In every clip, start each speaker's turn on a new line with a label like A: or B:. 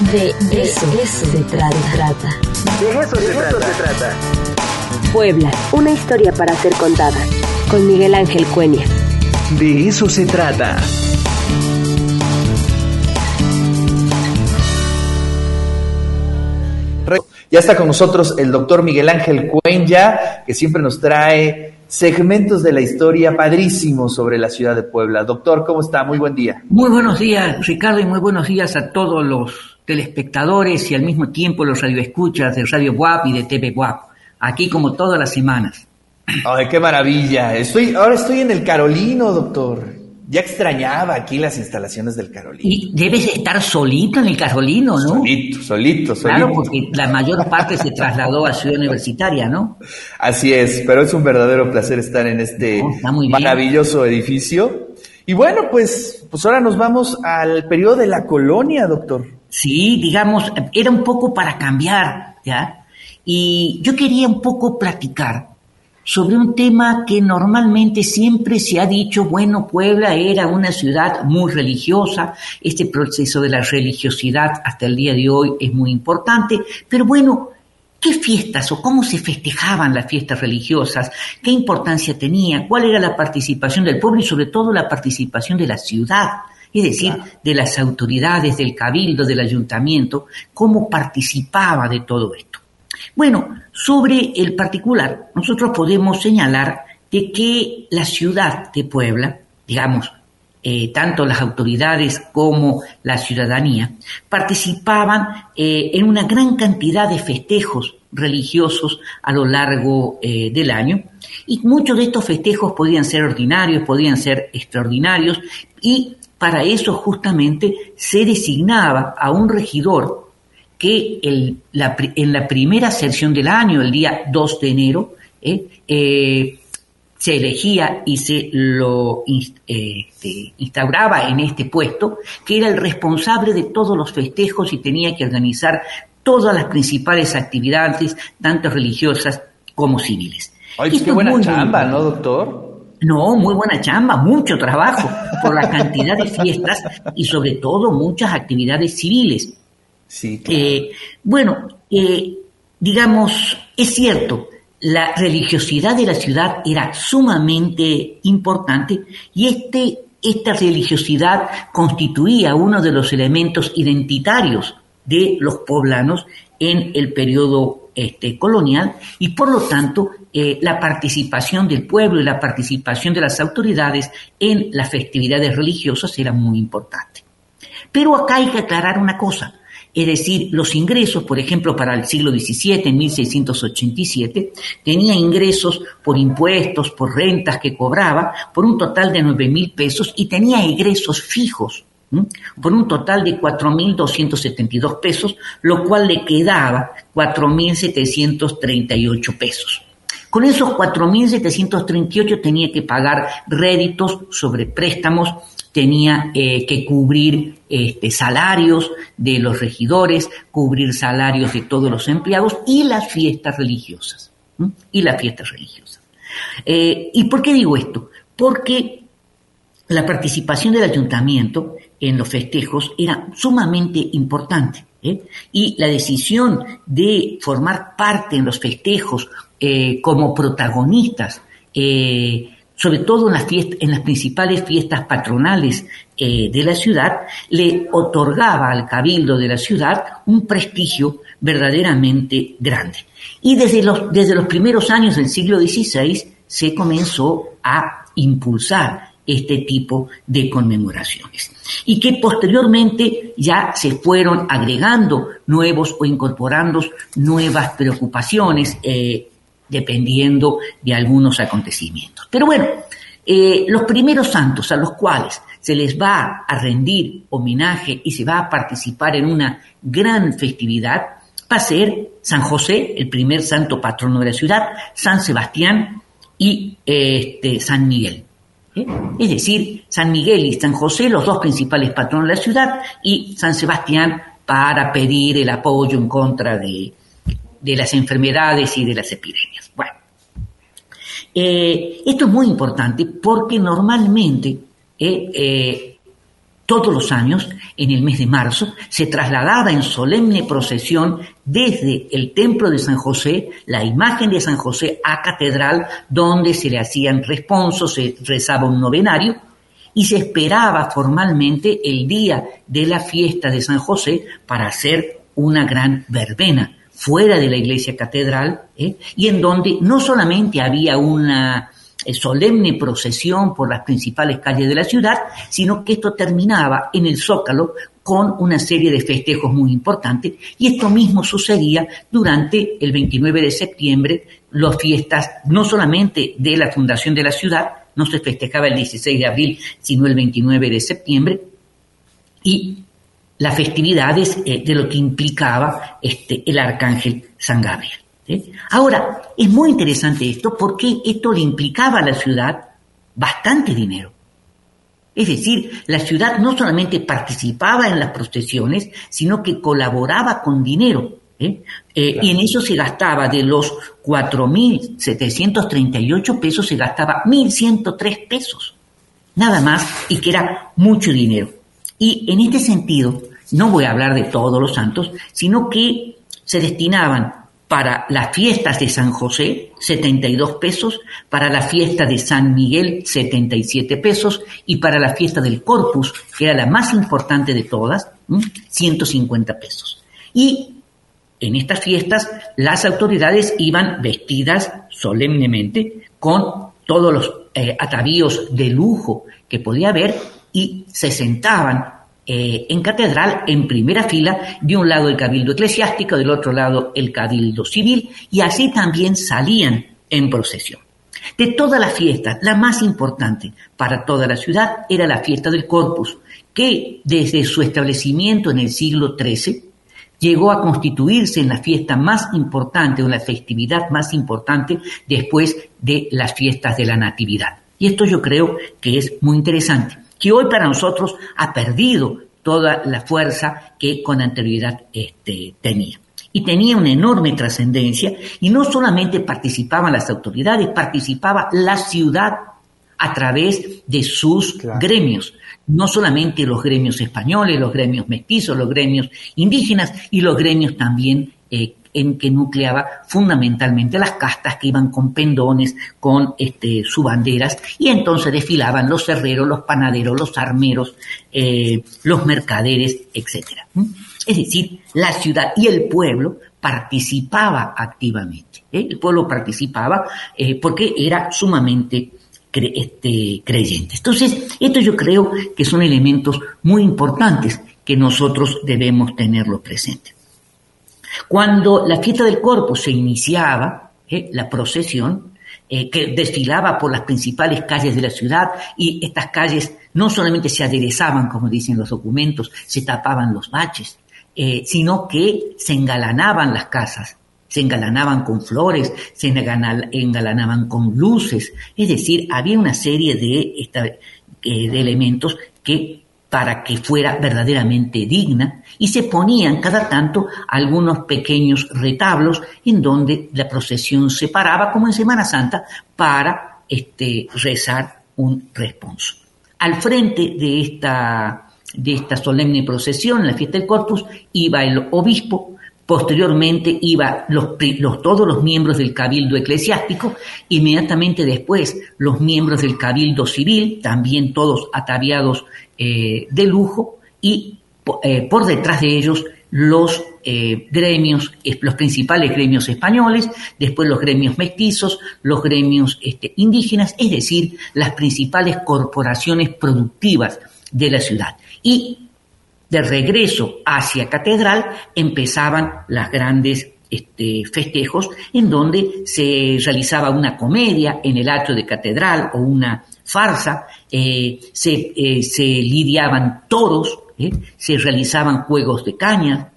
A: De eso, se trata.
B: De eso, se, trata.
A: Puebla, una historia para ser contada. Con Miguel Ángel Cuenya.
C: De eso se trata. Ya está con nosotros el doctor Miguel Ángel Cuenya, que siempre nos trae segmentos de la historia padrísimos sobre la ciudad de Puebla. Doctor, ¿cómo está? Muy buen día.
D: Muy buenos días, Ricardo, y muy buenos días a todos los telespectadores y al mismo tiempo los radioescuchas de Radio WAP y de TV WAP, aquí como todas las semanas.
C: Ay, qué maravilla. Estoy, ahora estoy en el Carolino, doctor. Ya extrañaba aquí las instalaciones del Carolino.
D: Y debes estar solito en el Carolino, ¿no?
C: Solito, solito, solito.
D: Claro, porque la mayor parte se trasladó a Ciudad Universitaria, ¿no?
C: Así es, pero es un verdadero placer estar en este maravilloso edificio. Y bueno, pues, pues ahora nos vamos al periodo de la colonia, doctor.
D: Sí, digamos, era un poco para cambiar, ¿ya? Y yo quería un poco platicar sobre un tema que normalmente siempre se ha dicho, bueno, Puebla era una ciudad muy religiosa, este proceso de la religiosidad hasta el día de hoy es muy importante, pero bueno, ¿qué fiestas o cómo se festejaban las fiestas religiosas? ¿Qué importancia tenía? ¿Cuál era la participación del pueblo y sobre todo la participación de la ciudad? Es decir, de las autoridades, del cabildo, del ayuntamiento, cómo participaba de todo esto. Bueno, sobre el particular, nosotros podemos señalar de que la ciudad de Puebla, digamos, eh, tanto las autoridades como la ciudadanía, participaban eh, en una gran cantidad de festejos religiosos a lo largo eh, del año y muchos de estos festejos podían ser ordinarios, podían ser extraordinarios y para eso justamente se designaba a un regidor que en la primera sesión del año, el día 2 de enero, eh, eh, se elegía y se lo este, instauraba en este puesto, que era el responsable de todos los festejos y tenía que organizar todas las principales actividades, tanto religiosas como civiles.
C: Ay, qué buena chamba, ¿no, doctor?
D: No, muy buena chamba, mucho trabajo por la cantidad de fiestas y sobre todo muchas actividades civiles.
C: Sí,
D: eh, bueno, eh, digamos, es cierto, la religiosidad de la ciudad era sumamente importante y este, esta religiosidad constituía uno de los elementos identitarios de los poblanos en el periodo este, colonial y por lo tanto eh, la participación del pueblo y la participación de las autoridades en las festividades religiosas era muy importante. Pero acá hay que aclarar una cosa. Es decir, los ingresos, por ejemplo, para el siglo XVII, en 1687, tenía ingresos por impuestos, por rentas que cobraba, por un total de 9 mil pesos y tenía egresos fijos, por un total de 4.272 pesos, lo cual le quedaba 4.738 pesos. Con esos 4.738 tenía que pagar réditos sobre préstamos tenía eh, que cubrir este, salarios de los regidores, cubrir salarios de todos los empleados y las fiestas religiosas. Y las fiestas religiosas. Eh, ¿Y por qué digo esto? Porque la participación del ayuntamiento en los festejos era sumamente importante. ¿eh? Y la decisión de formar parte en los festejos como protagonistas sobre todo en las, en las principales fiestas patronales eh, de la ciudad, le otorgaba al cabildo de la ciudad un prestigio verdaderamente grande. Y desde los, desde los primeros años del siglo XVI se comenzó a impulsar este tipo de conmemoraciones y que posteriormente ya se fueron agregando nuevos o incorporando nuevas preocupaciones eh, dependiendo de algunos acontecimientos. Pero bueno, eh, los primeros santos a los cuales se les va a rendir homenaje y se va a participar en una gran festividad va a ser San José, el primer santo patrono de la ciudad, San Sebastián y este, San Miguel. ¿Eh? Es decir, San Miguel y San José, los dos principales patronos de la ciudad, y San Sebastián para pedir el apoyo en contra de, de las enfermedades y de las epidemias. Bueno, eh, esto es muy importante porque normalmente eh, todos los años, en el mes de marzo, se trasladaba en solemne procesión desde el templo de San José, la imagen de San José, a catedral, donde se le hacían responsos, se rezaba un novenario, y se esperaba formalmente el día de la fiesta de San José para hacer una gran verbena fuera de la iglesia catedral, ¿eh? y en donde no solamente había una solemne procesión por las principales calles de la ciudad, sino que esto terminaba en el Zócalo con una serie de festejos muy importantes y esto mismo sucedía durante el 29 de septiembre, las fiestas no solamente de la fundación de la ciudad, no se festejaba el 16 de abril, sino el 29 de septiembre, y las festividades eh, de lo que implicaba este, el arcángel San Gabriel. Ahora, es muy interesante esto porque esto le implicaba a la ciudad bastante dinero. Es decir, la ciudad no solamente participaba en las procesiones, sino que colaboraba con dinero. ¿eh? Eh, y en eso se gastaba de los 4.738 pesos, se gastaba 1.103 pesos. Nada más, y que era mucho dinero. Y en este sentido, no voy a hablar de todos los santos, sino que se destinaban para las fiestas de San José, 72 pesos, para la fiesta de San Miguel, 77 pesos, y para la fiesta del Corpus, que era la más importante de todas, 150 pesos. Y en estas fiestas las autoridades iban vestidas solemnemente con todos los eh, atavíos de lujo que podía haber y se sentaban eh, en catedral, en primera fila, de un lado el cabildo eclesiástico, del otro lado el cabildo civil, y así también salían en procesión. De todas las fiestas, la más importante para toda la ciudad era la fiesta del Corpus, que desde su establecimiento en el siglo XIII llegó a constituirse en la fiesta más importante o la festividad más importante después de las fiestas de la Natividad. Y esto yo creo que es muy interesante que hoy para nosotros ha perdido toda la fuerza que con anterioridad este, tenía. Y tenía una enorme trascendencia y no solamente participaban las autoridades, participaba la ciudad a través de sus gremios, no solamente los gremios españoles, los gremios mestizos, los gremios indígenas y los gremios también eh, en que nucleaba fundamentalmente las castas que iban con pendones, con este, sus banderas, y entonces desfilaban los herreros, los panaderos, los armeros, eh, los mercaderes, etc. Es decir, la ciudad y el pueblo participaba activamente. ¿eh? El pueblo participaba eh, porque era sumamente este, creyente. Entonces, esto yo creo que son elementos muy importantes que nosotros debemos tenerlo presente. Cuando la fiesta del Corpus se iniciaba, eh, la procesión, eh, que desfilaba por las principales calles de la ciudad y estas calles no solamente se aderezaban, como dicen los documentos, se tapaban los baches, eh, sino que se engalanaban las casas, se engalanaban con flores, se engalanaban con luces, es decir, había una serie de, de elementos que para que fuera verdaderamente digna y se ponían cada tanto algunos pequeños retablos en donde la procesión se paraba como en Semana Santa para este, rezar un responso. Al frente de esta, de esta solemne procesión, la fiesta del Corpus, iba el obispo, Posteriormente iba los, todos los miembros del cabildo eclesiástico, inmediatamente después los miembros del cabildo civil, también todos ataviados eh, de lujo, y eh, por detrás de ellos los eh, gremios, los principales gremios españoles, después los gremios mestizos, los gremios este, indígenas, es decir, las principales corporaciones productivas de la ciudad. Y de regreso hacia catedral empezaban las grandes este, festejos en donde se realizaba una comedia en el atrio de catedral o una farsa, eh, se, eh, se, lidiaban toros, ¿eh? se realizaban juegos de caña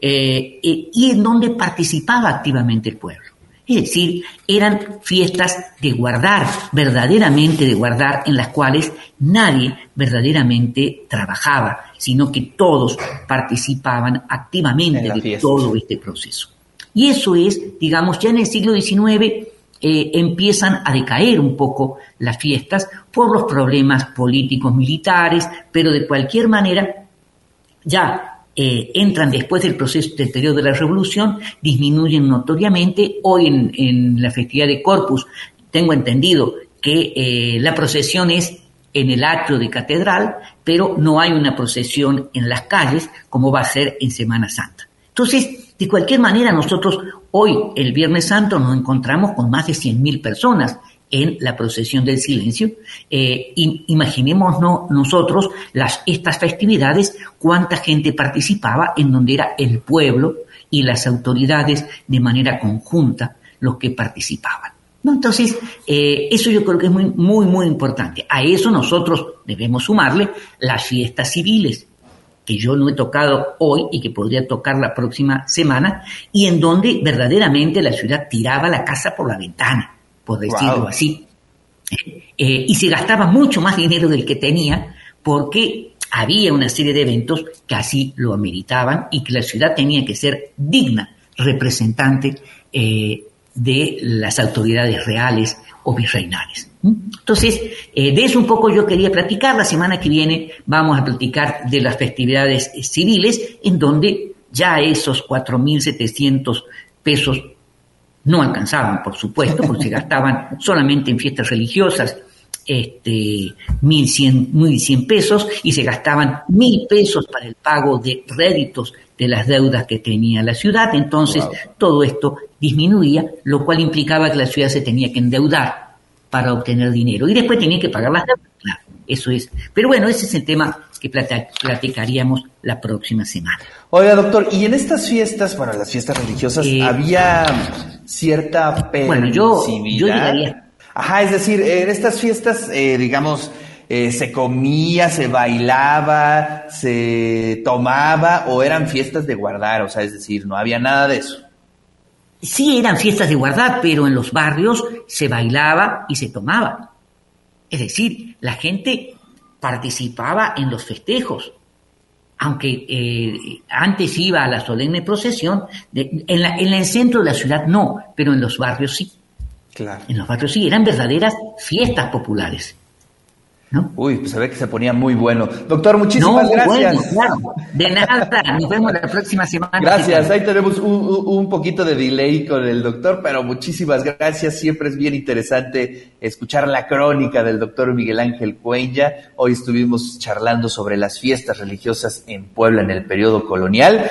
D: y en donde participaba activamente el pueblo. Es decir, eran fiestas de guardar, verdaderamente de guardar, en las cuales nadie verdaderamente trabajaba, sino que todos participaban activamente de todo este proceso. Y eso es, digamos, ya en el siglo XIX, eh, empiezan a decaer un poco las fiestas por los problemas políticos, militares, pero de cualquier manera ya eh, entran después del proceso del periodo de la revolución, disminuyen notoriamente. Hoy en, en la festividad de Corpus tengo entendido que eh, la procesión es en el atrio de catedral, pero no hay una procesión en las calles como va a ser en Semana Santa. Entonces, de cualquier manera, nosotros hoy, el Viernes Santo, nos encontramos con más de 100.000 personas en la procesión del silencio. Eh, imaginémonos nosotros las, estas festividades, cuánta gente participaba en donde era el pueblo y las autoridades de manera conjunta los que participaban. ¿No? Entonces, eh, eso yo creo que es muy, muy, muy importante. A eso nosotros debemos sumarle las fiestas civiles, que yo no he tocado hoy y que podría tocar la próxima semana, y en donde verdaderamente la ciudad tiraba la casa por la ventana, por decirlo así. Eh, y se gastaba mucho más dinero del que tenía porque había una serie de eventos que así lo ameritaban y que la ciudad tenía que ser digna representante eh, de las autoridades reales o virreinales. Entonces, eh, de eso un poco yo quería platicar. La semana que viene vamos a platicar de las festividades eh, civiles, en donde ya esos 4.700 pesos no alcanzaban, por supuesto, porque se gastaban solamente en fiestas religiosas este, 1.100, pesos y se gastaban 1.000 pesos para el pago de réditos de las deudas que tenía la ciudad. Entonces, todo esto disminuía, lo cual implicaba que la ciudad se tenía que endeudar para obtener dinero y después tenía que pagar las deudas. Claro, eso es. Pero bueno, ese es el tema que platicaríamos la próxima semana.
C: Oiga, doctor, y en estas fiestas, bueno, las fiestas religiosas, eh, ¿había cierta
D: Bueno, yo, yo llegaría...
C: Ajá, es decir, en estas fiestas, eh, digamos, eh, se comía, se bailaba, se tomaba o eran fiestas de guardar, o sea, es decir, no había nada de eso.
D: Sí, eran fiestas de guardar, pero en los barrios se bailaba y se tomaba. Es decir, la gente participaba en los festejos, aunque eh, antes iba a la solemne procesión, en, en el centro de la ciudad no, pero en los barrios sí.
C: Claro.
D: En los barrios sí, eran verdaderas fiestas populares.
C: Uy, pues se ve que se ponía muy bueno. Doctor, muchísimas gracias.
D: De nada, nos vemos la próxima semana.
C: Gracias, ahí tenemos un, poquito de delay con el doctor, pero muchísimas gracias. Siempre es bien interesante escuchar la crónica del doctor Miguel Ángel Cuenya. Hoy estuvimos charlando sobre las fiestas religiosas en Puebla en el periodo colonial.